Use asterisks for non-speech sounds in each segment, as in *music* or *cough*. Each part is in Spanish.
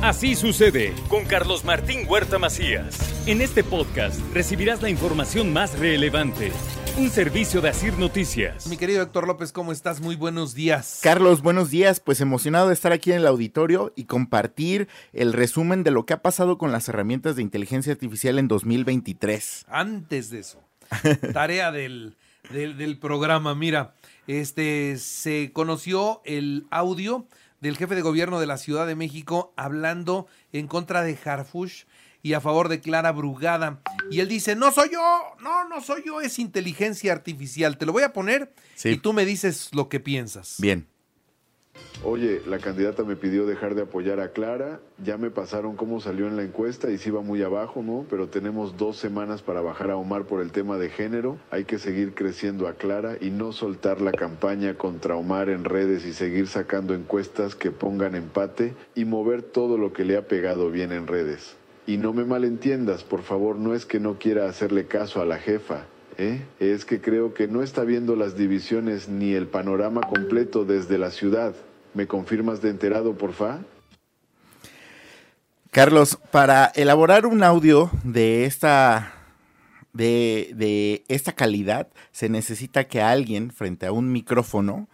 Así sucede con Carlos Martín Huerta Macías. En este podcast recibirás la información más relevante. Un servicio de Asir Noticias. Mi querido Héctor López, ¿cómo estás? Muy buenos días. Carlos, buenos días. Pues emocionado de estar aquí en el auditorio y compartir el resumen de lo que ha pasado con las herramientas de inteligencia artificial en 2023. Antes de eso, *laughs* tarea del, del, del programa. Mira, este se conoció el audio del jefe de gobierno de la Ciudad de México hablando en contra de Harfush y a favor de Clara Brugada. Y él dice, no soy yo, no, no soy yo, es inteligencia artificial. Te lo voy a poner Sí. y tú me dices lo que piensas. Bien. Oye, la candidata me pidió dejar de apoyar a Clara, ya me pasaron cómo salió en la encuesta y sí va muy abajo, ¿no? Pero tenemos dos semanas para bajar a Omar por el tema de género, hay que seguir creciendo a Clara y no soltar la campaña contra Omar en redes y seguir sacando encuestas que pongan empate y mover todo lo que le ha pegado bien en redes. Y no me malentiendas, por favor, no es que no quiera hacerle caso a la jefa, ¿eh? es que creo que no está viendo las divisiones ni el panorama completo desde la ciudad. ¿Me confirmas de enterado, porfa? Carlos, para elaborar un audio de esta, de, de esta calidad, se necesita que alguien frente a un micrófono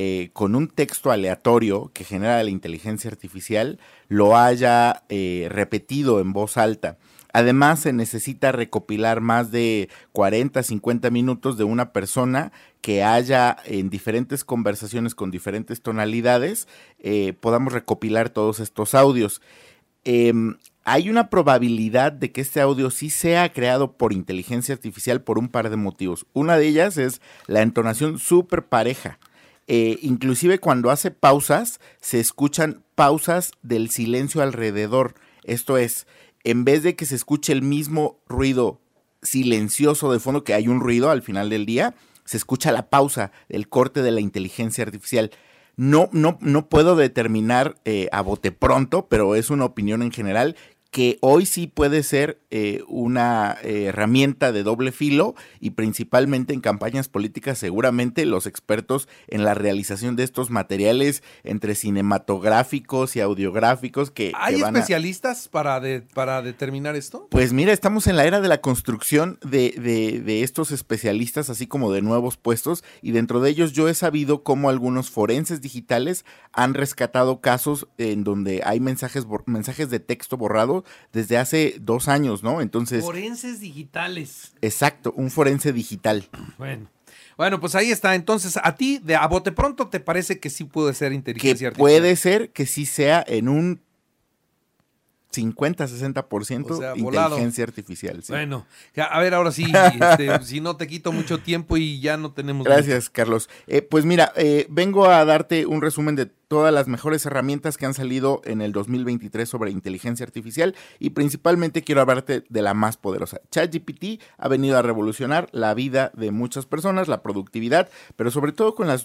eh, con un texto aleatorio que genera la inteligencia artificial lo haya eh, repetido en voz alta. Además, se necesita recopilar más de 40, 50 minutos de una persona que haya en diferentes conversaciones con diferentes tonalidades, eh, podamos recopilar todos estos audios. Em, hay una probabilidad de que este audio sí sea creado por inteligencia artificial por un par de motivos. Una de ellas es la entonación súper pareja. Eh, inclusive cuando hace pausas, se escuchan pausas del silencio alrededor. Esto es, en vez de que se escuche el mismo ruido silencioso de fondo, que hay un ruido al final del día, se escucha la pausa, el corte de la inteligencia artificial. No, no, no puedo determinar eh, a bote pronto, pero es una opinión en general que hoy sí puede ser eh, una eh, herramienta de doble filo y principalmente en campañas políticas seguramente los expertos en la realización de estos materiales entre cinematográficos y audiográficos que, ¿Hay que van a- especialistas para, de- para determinar esto? pues mira, estamos en la era de la construcción de, de- de estos especialistas, así como de nuevos puestos, y dentro de ellos yo he sabido cómo algunos forenses digitales han rescatado casos en donde hay mensajes, mensajes de texto desde hace dos años, ¿no? Entonces, Forenses digitales. exacto, un forense digital. Bueno. Bueno, pues ahí está. Entonces, a ti, de a bote pronto, ¿te parece que sí puede ser Que inteligencia artificial? puede ser que sí sea en un 50-60% O sea, inteligencia artificial. sí. Bueno, a ver, ahora sí, *laughs* este, si no te quito mucho tiempo y ya no tenemos. Gracias, Carlos. Eh, pues mira, eh, vengo a darte un resumen de todas las mejores herramientas que han salido en el 2023 sobre inteligencia artificial y principalmente quiero hablarte de la más poderosa. ChatGPT ha venido a revolucionar la vida de muchas personas, la productividad, pero sobre todo con las,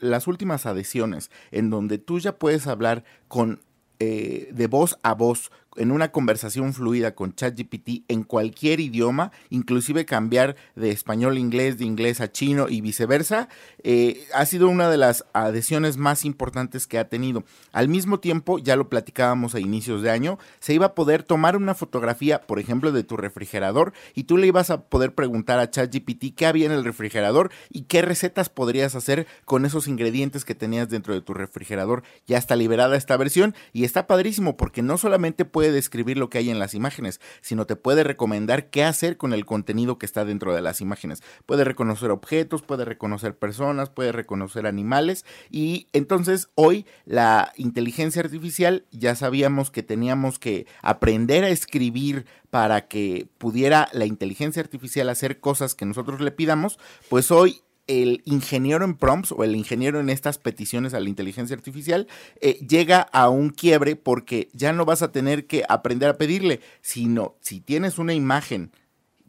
las últimas adhesiones, en donde tú ya puedes hablar con eh, de voz a voz en una conversación fluida con ChatGPT en cualquier idioma, inclusive cambiar de español a inglés, de inglés a chino y viceversa, eh, ha sido una de las adhesiones más importantes que ha tenido. Al mismo tiempo, ya lo platicábamos a inicios de año, se iba a poder tomar una fotografía, por ejemplo, de tu refrigerador y tú le ibas a poder preguntar a ChatGPT qué había en el refrigerador y qué recetas podrías hacer con esos ingredientes que tenías dentro de tu refrigerador. Ya está liberada esta versión y está padrísimo porque no solamente puede describir lo que hay en las imágenes, sino te puede recomendar qué hacer con el contenido que está dentro de las imágenes. Puede reconocer objetos, puede reconocer personas, puede reconocer animales y entonces hoy la inteligencia artificial ya sabíamos que teníamos que aprender a escribir para que pudiera la inteligencia artificial hacer cosas que nosotros le pidamos, pues hoy el ingeniero en prompts o el ingeniero en estas peticiones a la inteligencia artificial eh, llega a un quiebre porque ya no vas a tener que aprender a pedirle, sino si tienes una imagen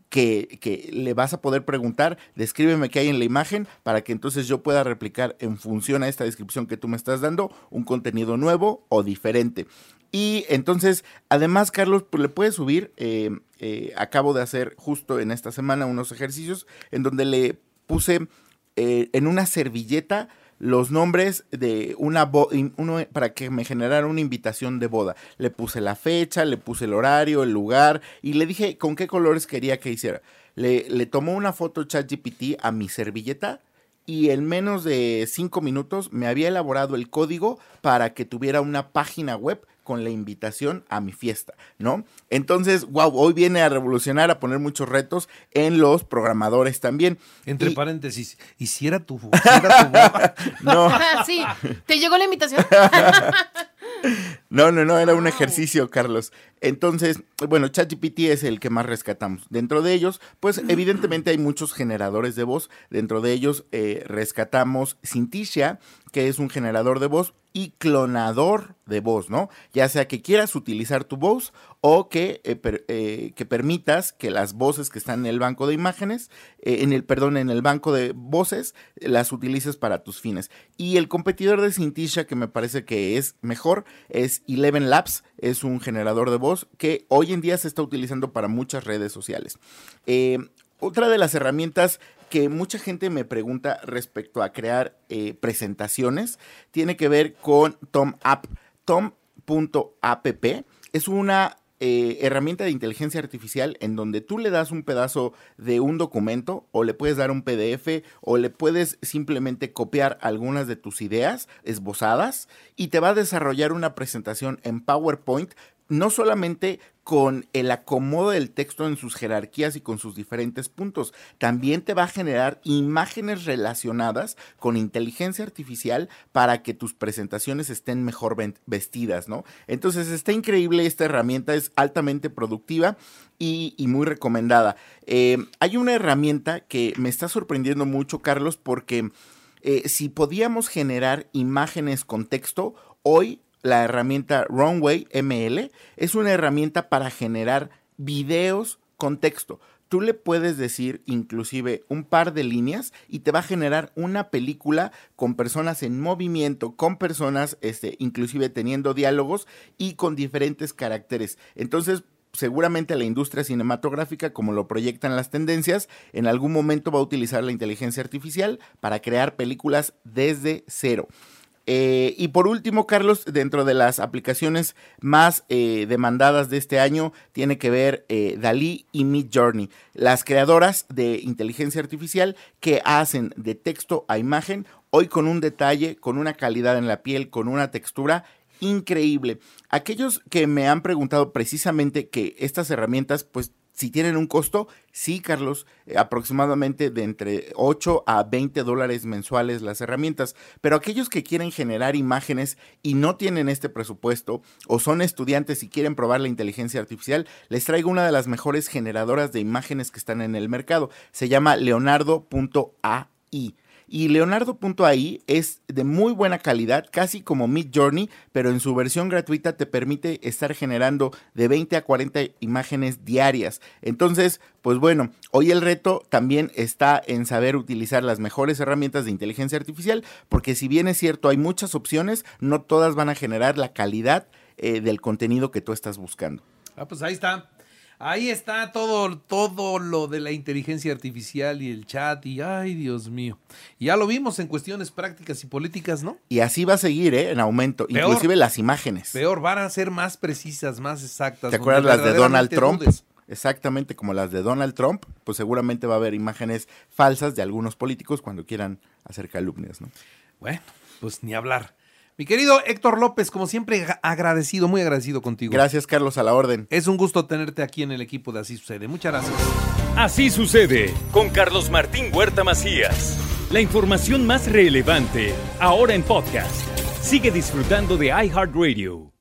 que, que, le vas a poder preguntar, descríbeme qué hay en la imagen para que entonces yo pueda replicar en función a esta descripción que tú me estás dando un contenido nuevo o diferente. Y entonces, además, Carlos, pues le puedes subir, eh, eh, acabo de hacer justo en esta semana unos ejercicios en donde le puse eh, en una servilleta los nombres de una uno, para que me generara una invitación de boda. Le puse la fecha, le puse el horario, el lugar y le dije con qué colores quería que hiciera. Le, le tomó una foto ChatGPT a mi servilleta y en menos de cinco minutos me había elaborado el código para que tuviera una página web con la invitación a mi fiesta, ¿no? Entonces, wow, hoy viene a revolucionar, a poner muchos retos en los programadores también. Entre Y- paréntesis, hiciera tu, hiciera tu *laughs* no, *laughs* sí, ¿te llegó la invitación? *laughs* no, no, no, era un ejercicio, Carlos. Entonces, bueno, ChatGPT es el que más rescatamos. Dentro de ellos, pues evidentemente hay muchos generadores de voz. Dentro de ellos eh, rescatamos Cinticia, que es un generador de voz y clonador de voz, ¿no? Ya sea que quieras utilizar tu voz o que, eh, per- eh, que permitas que las voces que están en el banco de imágenes, eh, en el, perdón, en el banco de voces, las utilices para tus fines. Y el competidor de Cinticia, que me parece que es mejor, es Eleven Labs, es un generador de voz que hoy en día se está utilizando para muchas redes sociales. Eh, otra de las herramientas que mucha gente me pregunta respecto a crear eh, presentaciones tiene que ver con TomApp. Tom.app es una eh, herramienta de inteligencia artificial en donde tú le das un pedazo de un documento o le puedes dar un PDF o le puedes simplemente copiar algunas de tus ideas esbozadas y te va a desarrollar una presentación en PowerPoint no solamente con el acomodo del texto en sus jerarquías y con sus diferentes puntos, también te va a generar imágenes relacionadas con inteligencia artificial para que tus presentaciones estén mejor vestidas, ¿no? Entonces está increíble esta herramienta, es altamente productiva y, y muy recomendada. Eh, hay una herramienta que me está sorprendiendo mucho, Carlos, porque eh, si podíamos generar imágenes con texto, hoy la herramienta Runway ML es una herramienta para generar videos con texto. Tú le puedes decir inclusive un par de líneas y te va a generar una película con personas en movimiento, con personas este, inclusive teniendo diálogos y con diferentes caracteres. Entonces, seguramente la industria cinematográfica, como lo proyectan las tendencias, en algún momento va a utilizar la inteligencia artificial para crear películas desde cero. Eh, y por último, Carlos, dentro de las aplicaciones más eh, demandadas de este año, tiene que ver eh, Dalí y Mid Journey, las creadoras de inteligencia artificial que hacen de texto a imagen, hoy con un detalle, con una calidad en la piel, con una textura increíble. Aquellos que me han preguntado precisamente que estas herramientas, pues si tienen un costo, sí, Carlos, eh, aproximadamente de entre 8 a 20 dólares mensuales las herramientas, pero aquellos que quieren generar imágenes y no tienen este presupuesto o son estudiantes y quieren probar la inteligencia artificial, les traigo una de las mejores generadoras de imágenes que están en el mercado. Se llama leonardo.ai. Y Leonardo.ai es de muy buena calidad, casi como Mid Journey, pero en su versión gratuita te permite estar generando de 20 a 40 imágenes diarias. Entonces, pues bueno, hoy el reto también está en saber utilizar las mejores herramientas de inteligencia artificial, porque si bien es cierto, hay muchas opciones, no todas van a generar la calidad eh, del contenido que tú estás buscando. Ah, pues ahí está. Ahí está todo, todo lo de la inteligencia artificial y el chat y ay Dios mío. Ya lo vimos en cuestiones prácticas y políticas, ¿no? Y así va a seguir, ¿eh? En aumento, Peor. inclusive las imágenes. Peor, van a ser más precisas, más exactas. ¿Te acuerdas las de Donald Trump? dudes. Exactamente como las de Donald Trump, pues seguramente va a haber imágenes falsas de algunos políticos cuando quieran hacer calumnias, ¿no? Bueno, pues ni hablar. Mi querido Héctor López, como siempre, ag- agradecido, muy agradecido contigo. Gracias, Carlos, a la orden. Es un gusto tenerte aquí en el equipo de Así Sucede. Muchas gracias. Así sucede con Carlos Martín Huerta Macías. La información más relevante ahora en podcast. Sigue disfrutando de iHeartRadio.